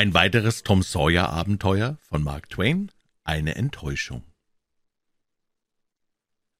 Ein weiteres Tom Sawyer Abenteuer von Mark Twain, eine Enttäuschung.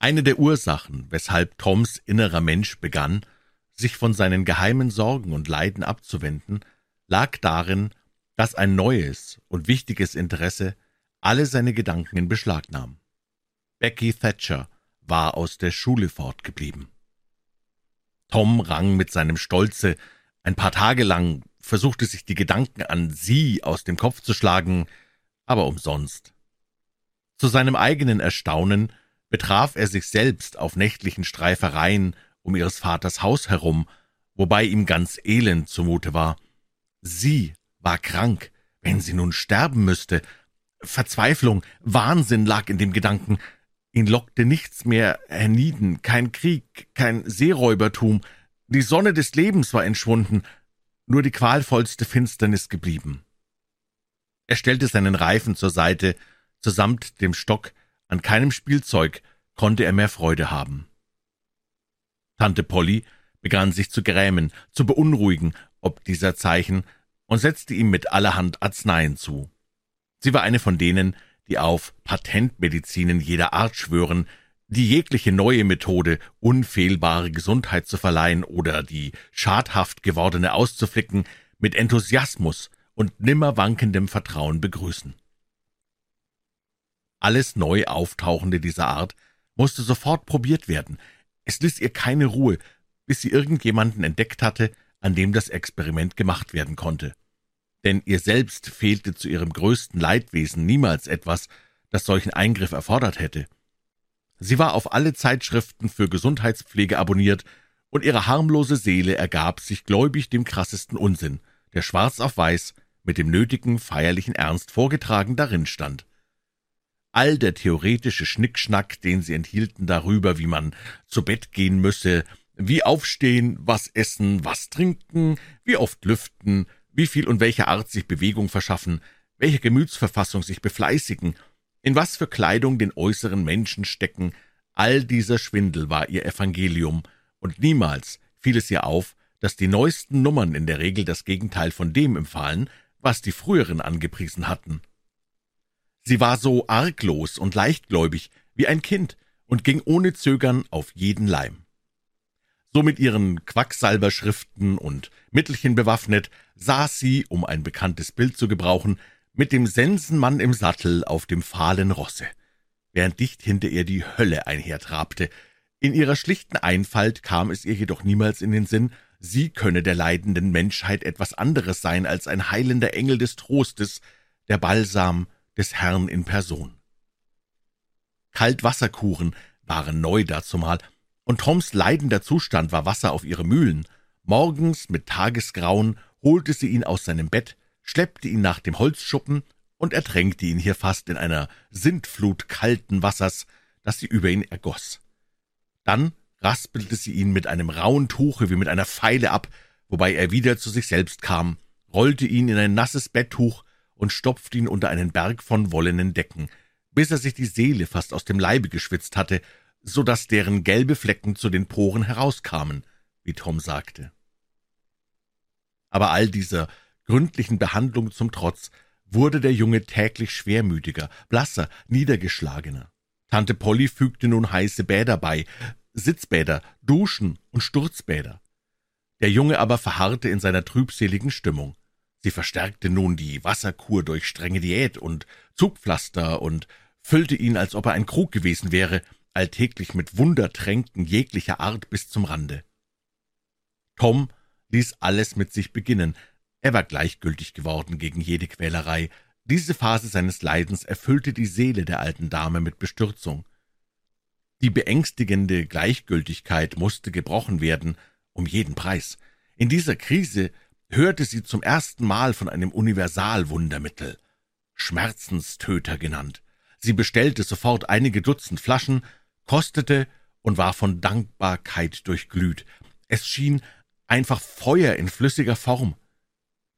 Eine der Ursachen, weshalb Toms innerer Mensch begann, sich von seinen geheimen Sorgen und Leiden abzuwenden, lag darin, dass ein neues und wichtiges Interesse alle seine Gedanken in Beschlag nahm. Becky Thatcher war aus der Schule fortgeblieben. Tom rang mit seinem Stolze ein paar Tage lang, versuchte sich die Gedanken an sie aus dem Kopf zu schlagen, aber umsonst. Zu seinem eigenen Erstaunen betraf er sich selbst auf nächtlichen Streifereien um ihres Vaters Haus herum, wobei ihm ganz elend zumute war. Sie war krank, wenn sie nun sterben müsste. Verzweiflung, Wahnsinn lag in dem Gedanken. Ihn lockte nichts mehr hernieden, kein Krieg, kein Seeräubertum. Die Sonne des Lebens war entschwunden, nur die qualvollste Finsternis geblieben. Er stellte seinen Reifen zur Seite, zusamt dem Stock, an keinem Spielzeug konnte er mehr Freude haben. Tante Polly begann sich zu grämen, zu beunruhigen, ob dieser Zeichen, und setzte ihm mit allerhand Arzneien zu. Sie war eine von denen, die auf Patentmedizinen jeder Art schwören, die jegliche neue Methode, unfehlbare Gesundheit zu verleihen oder die schadhaft gewordene auszuflicken, mit Enthusiasmus und nimmer wankendem Vertrauen begrüßen. Alles neu auftauchende dieser Art musste sofort probiert werden. Es ließ ihr keine Ruhe, bis sie irgendjemanden entdeckt hatte, an dem das Experiment gemacht werden konnte. Denn ihr selbst fehlte zu ihrem größten Leidwesen niemals etwas, das solchen Eingriff erfordert hätte. Sie war auf alle Zeitschriften für Gesundheitspflege abonniert, und ihre harmlose Seele ergab sich gläubig dem krassesten Unsinn, der schwarz auf weiß mit dem nötigen feierlichen Ernst vorgetragen darin stand. All der theoretische Schnickschnack, den sie enthielten darüber, wie man zu Bett gehen müsse, wie aufstehen, was essen, was trinken, wie oft lüften, wie viel und welche Art sich Bewegung verschaffen, welche Gemütsverfassung sich befleißigen, in was für Kleidung den äußeren Menschen stecken, all dieser Schwindel war ihr Evangelium, und niemals fiel es ihr auf, dass die neuesten Nummern in der Regel das Gegenteil von dem empfahlen, was die früheren angepriesen hatten. Sie war so arglos und leichtgläubig wie ein Kind und ging ohne Zögern auf jeden Leim. So mit ihren Quacksalberschriften und Mittelchen bewaffnet, saß sie, um ein bekanntes Bild zu gebrauchen, mit dem Sensenmann im Sattel auf dem fahlen Rosse, während dicht hinter ihr die Hölle einhertrabte. In ihrer schlichten Einfalt kam es ihr jedoch niemals in den Sinn, sie könne der leidenden Menschheit etwas anderes sein als ein heilender Engel des Trostes, der Balsam des Herrn in Person. Kaltwasserkuren waren neu dazumal, und Toms leidender Zustand war Wasser auf ihre Mühlen. Morgens mit Tagesgrauen holte sie ihn aus seinem Bett, schleppte ihn nach dem Holzschuppen und ertränkte ihn hier fast in einer Sintflut kalten Wassers, das sie über ihn ergoß. Dann raspelte sie ihn mit einem rauen Tuche wie mit einer Feile ab, wobei er wieder zu sich selbst kam, rollte ihn in ein nasses Betttuch und stopfte ihn unter einen Berg von wollenen Decken, bis er sich die Seele fast aus dem Leibe geschwitzt hatte, so dass deren gelbe Flecken zu den Poren herauskamen, wie Tom sagte. Aber all dieser gründlichen Behandlung zum Trotz wurde der Junge täglich schwermütiger, blasser, niedergeschlagener. Tante Polly fügte nun heiße Bäder bei, Sitzbäder, Duschen und Sturzbäder. Der Junge aber verharrte in seiner trübseligen Stimmung. Sie verstärkte nun die Wasserkur durch strenge Diät und Zugpflaster und füllte ihn, als ob er ein Krug gewesen wäre, alltäglich mit Wundertränken jeglicher Art bis zum Rande. Tom ließ alles mit sich beginnen. Er war gleichgültig geworden gegen jede Quälerei. Diese Phase seines Leidens erfüllte die Seele der alten Dame mit Bestürzung. Die beängstigende Gleichgültigkeit musste gebrochen werden, um jeden Preis. In dieser Krise hörte sie zum ersten Mal von einem Universalwundermittel, Schmerzenstöter genannt. Sie bestellte sofort einige Dutzend Flaschen, kostete und war von Dankbarkeit durchglüht. Es schien einfach Feuer in flüssiger Form.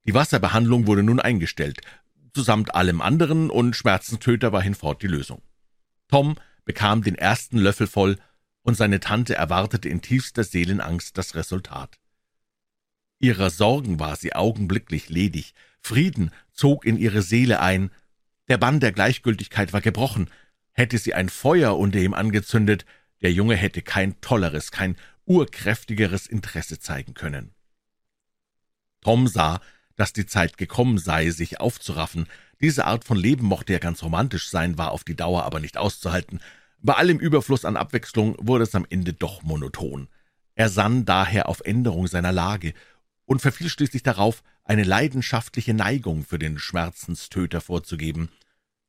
Die Wasserbehandlung wurde nun eingestellt, zusamt allem anderen, und Schmerzenstöter war hinfort die Lösung. Tom bekam den ersten Löffel voll, und seine Tante erwartete in tiefster Seelenangst das Resultat. Ihrer Sorgen war sie augenblicklich ledig, Frieden zog in ihre Seele ein, der Bann der Gleichgültigkeit war gebrochen, hätte sie ein Feuer unter ihm angezündet, der Junge hätte kein tolleres, kein urkräftigeres Interesse zeigen können. Tom sah, dass die Zeit gekommen sei, sich aufzuraffen. Diese Art von Leben mochte ja ganz romantisch sein, war auf die Dauer aber nicht auszuhalten. Bei allem Überfluss an Abwechslung wurde es am Ende doch monoton. Er sann daher auf Änderung seiner Lage und verfiel schließlich darauf, eine leidenschaftliche Neigung für den Schmerzenstöter vorzugeben.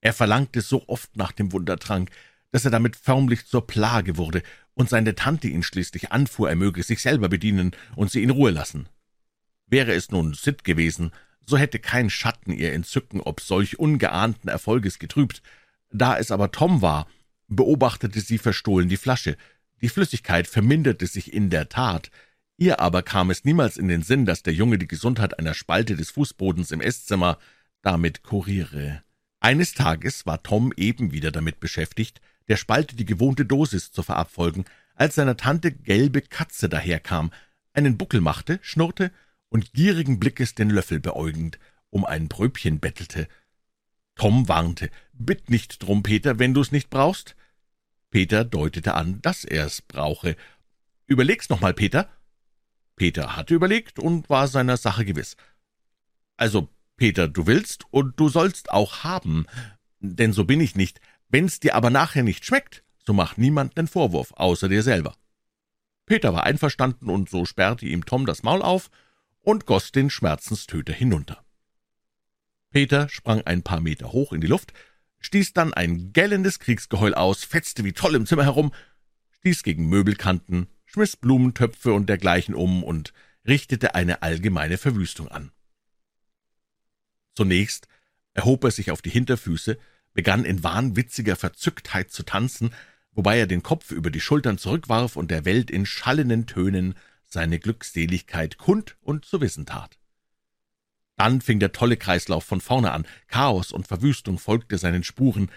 Er verlangte so oft nach dem Wundertrank, dass er damit förmlich zur Plage wurde und seine Tante ihn schließlich anfuhr, er möge sich selber bedienen und sie in Ruhe lassen. Wäre es nun Sid gewesen, so hätte kein Schatten ihr Entzücken ob solch ungeahnten Erfolges getrübt. Da es aber Tom war, beobachtete sie verstohlen die Flasche. Die Flüssigkeit verminderte sich in der Tat. Ihr aber kam es niemals in den Sinn, dass der Junge die Gesundheit einer Spalte des Fußbodens im Esszimmer damit kuriere. Eines Tages war Tom eben wieder damit beschäftigt, der Spalte die gewohnte Dosis zu verabfolgen, als seiner Tante gelbe Katze daherkam, einen Buckel machte, schnurrte und gierigen Blickes den Löffel beäugend um ein Bröbchen bettelte. Tom warnte, »Bitt nicht drum, Peter, wenn du's nicht brauchst.« Peter deutete an, dass er's brauche. »Überleg's noch mal, Peter.« Peter hatte überlegt und war seiner Sache gewiss. »Also, Peter, du willst und du sollst auch haben, denn so bin ich nicht. Wenn's dir aber nachher nicht schmeckt, so mach niemand nen Vorwurf, außer dir selber.« Peter war einverstanden, und so sperrte ihm Tom das Maul auf und goss den Schmerzenstöter hinunter. Peter sprang ein paar Meter hoch in die Luft, stieß dann ein gellendes Kriegsgeheul aus, fetzte wie toll im Zimmer herum, stieß gegen Möbelkanten, schmiss Blumentöpfe und dergleichen um und richtete eine allgemeine Verwüstung an. Zunächst erhob er sich auf die Hinterfüße, begann in wahnwitziger Verzücktheit zu tanzen, wobei er den Kopf über die Schultern zurückwarf und der Welt in schallenden Tönen seine Glückseligkeit kund und zu wissen tat. Dann fing der tolle Kreislauf von vorne an, Chaos und Verwüstung folgte seinen Spuren.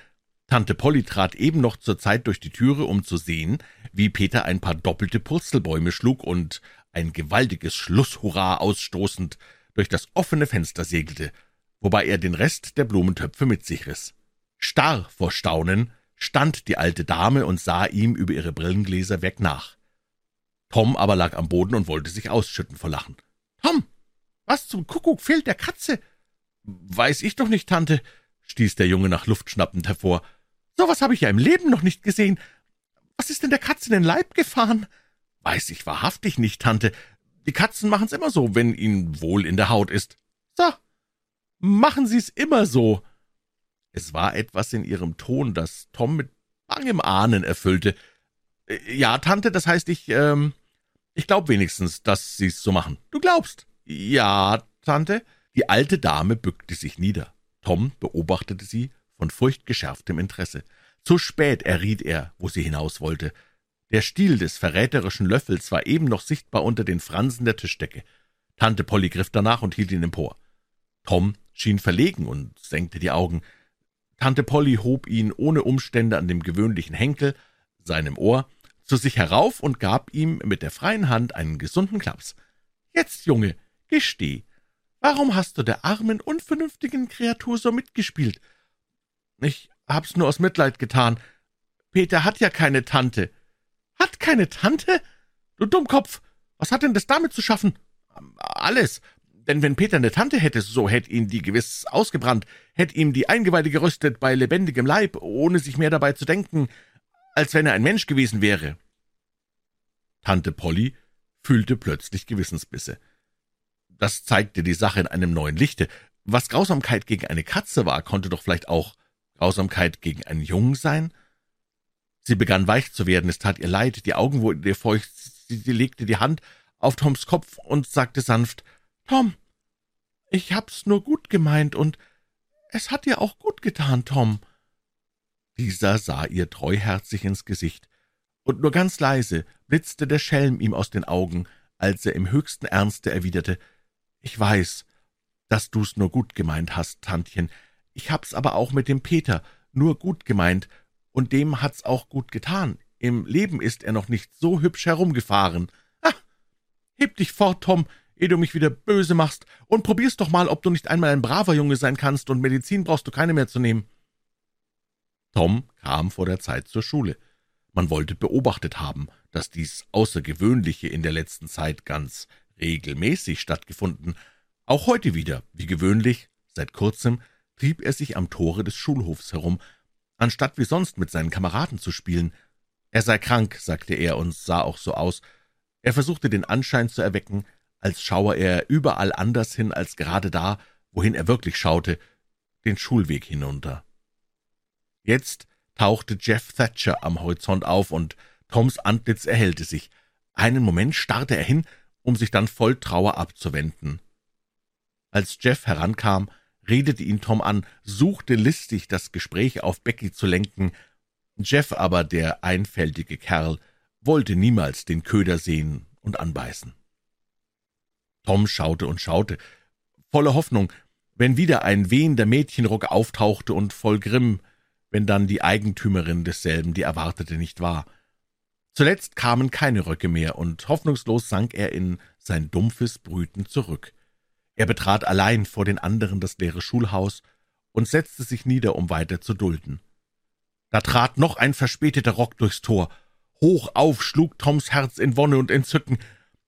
Tante Polly trat eben noch zur Zeit durch die Türe, um zu sehen, wie Peter ein paar doppelte Purzelbäume schlug und ein gewaltiges Schlusshurra ausstoßend durch das offene Fenster segelte, wobei er den Rest der Blumentöpfe mit sich riss. Starr vor Staunen stand die alte Dame und sah ihm über ihre Brillengläser weg nach. Tom aber lag am Boden und wollte sich ausschütten vor Lachen. »Tom, was zum Kuckuck fehlt der Katze?« »Weiß ich doch nicht, Tante«, stieß der Junge nach Luft schnappend hervor. »So was habe ich ja im Leben noch nicht gesehen. Was ist denn der Katze in den Leib gefahren?« »Weiß ich wahrhaftig nicht, Tante. Die Katzen machen's immer so, wenn ihnen wohl in der Haut ist.« »So, machen Sie's immer so.« Es war etwas in ihrem Ton, das Tom mit bangem Ahnen erfüllte. »Ja, Tante, das heißt, ich, ähm, ich glaub wenigstens, dass Sie's so machen. Du glaubst?« »Ja, Tante.« Die alte Dame bückte sich nieder. Tom beobachtete sie von furchtgeschärftem Interesse. Zu spät erriet er, wo sie hinaus wollte. Der Stiel des verräterischen Löffels war eben noch sichtbar unter den Fransen der Tischdecke. Tante Polly griff danach und hielt ihn empor. Tom schien verlegen und senkte die Augen. Tante Polly hob ihn ohne Umstände an dem gewöhnlichen Henkel, seinem Ohr, zu sich herauf und gab ihm mit der freien Hand einen gesunden Klaps. »Jetzt, Junge, gesteh, warum hast du der armen, unvernünftigen Kreatur so mitgespielt?« »Ich hab's nur aus Mitleid getan. Peter hat ja keine Tante.« »Hat keine Tante? Du Dummkopf, was hat denn das damit zu schaffen?« »Alles, denn wenn Peter eine Tante hätte, so hätt ihn die gewiss ausgebrannt, hätt ihm die Eingeweide gerüstet bei lebendigem Leib, ohne sich mehr dabei zu denken, als wenn er ein Mensch gewesen wäre.« Tante Polly fühlte plötzlich Gewissensbisse. Das zeigte die Sache in einem neuen Lichte. Was Grausamkeit gegen eine Katze war, konnte doch vielleicht auch Grausamkeit gegen einen Jungen sein? Sie begann weich zu werden, es tat ihr leid, die Augen wurden ihr feucht, sie, sie legte die Hand auf Toms Kopf und sagte sanft, »Tom, ich hab's nur gut gemeint, und es hat dir auch gut getan, Tom.« Dieser sah ihr treuherzig ins Gesicht, und nur ganz leise blitzte der Schelm ihm aus den Augen, als er im höchsten Ernste erwiderte, »Ich weiß, dass du's nur gut gemeint hast, Tantchen. Ich hab's aber auch mit dem Peter nur gut gemeint, und dem hat's auch gut getan. Im Leben ist er noch nicht so hübsch herumgefahren. Ah, heb dich fort, Tom, ehe du mich wieder böse machst, und probier's doch mal, ob du nicht einmal ein braver Junge sein kannst, und Medizin brauchst du keine mehr zu nehmen.« Tom kam vor der Zeit zur Schule. Man wollte beobachtet haben, dass dies Außergewöhnliche in der letzten Zeit ganz regelmäßig stattgefunden. Auch heute wieder, wie gewöhnlich, seit kurzem, trieb er sich am Tore des Schulhofs herum, anstatt wie sonst mit seinen Kameraden zu spielen. Er sei krank, sagte er und sah auch so aus. Er versuchte den Anschein zu erwecken, als schaue er überall anders hin als gerade da, wohin er wirklich schaute, den Schulweg hinunter. Jetzt tauchte Jeff Thatcher am Horizont auf, und Toms Antlitz erhellte sich. Einen Moment starrte er hin, um sich dann voll Trauer abzuwenden. Als Jeff herankam, redete ihn Tom an, suchte listig das Gespräch auf Becky zu lenken. Jeff aber, der einfältige Kerl, wollte niemals den Köder sehen und anbeißen. Tom schaute und schaute, voller Hoffnung, wenn wieder ein wehender Mädchenrock auftauchte und voll Grimm, wenn dann die Eigentümerin desselben die erwartete nicht war. Zuletzt kamen keine Röcke mehr, und hoffnungslos sank er in sein dumpfes Brüten zurück. Er betrat allein vor den anderen das leere Schulhaus und setzte sich nieder, um weiter zu dulden. Da trat noch ein verspäteter Rock durchs Tor. Hoch auf schlug Toms Herz in Wonne und Entzücken.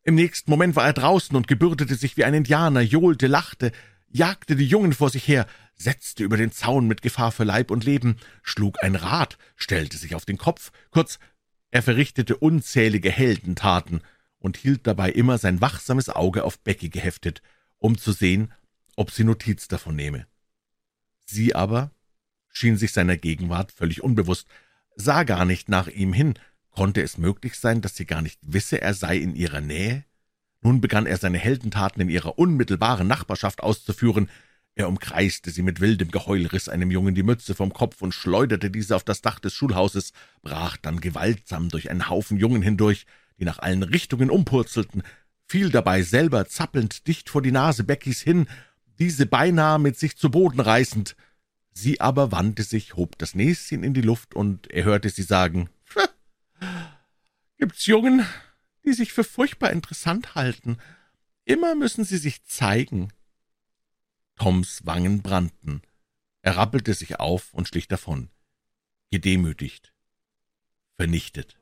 Im nächsten Moment war er draußen und gebürdete sich wie ein Indianer, johlte, lachte, jagte die Jungen vor sich her, setzte über den Zaun mit Gefahr für Leib und Leben, schlug ein Rad, stellte sich auf den Kopf, kurz, er verrichtete unzählige Heldentaten und hielt dabei immer sein wachsames Auge auf Becky geheftet, um zu sehen, ob sie Notiz davon nehme. Sie aber schien sich seiner Gegenwart völlig unbewusst, sah gar nicht nach ihm hin. Konnte es möglich sein, dass sie gar nicht wisse, er sei in ihrer Nähe? Nun begann er seine Heldentaten in ihrer unmittelbaren Nachbarschaft auszuführen. Er umkreiste sie mit wildem Geheul, riss einem Jungen die Mütze vom Kopf und schleuderte diese auf das Dach des Schulhauses, brach dann gewaltsam durch einen Haufen Jungen hindurch, die nach allen Richtungen umpurzelten, fiel dabei selber zappelnd dicht vor die Nase Beckys hin, diese beinahe mit sich zu Boden reißend. Sie aber wandte sich, hob das Näschen in die Luft, und er hörte sie sagen, »Gibt's Jungen, die sich für furchtbar interessant halten. Immer müssen sie sich zeigen.« Toms Wangen brannten. Er rappelte sich auf und schlich davon, gedemütigt, vernichtet.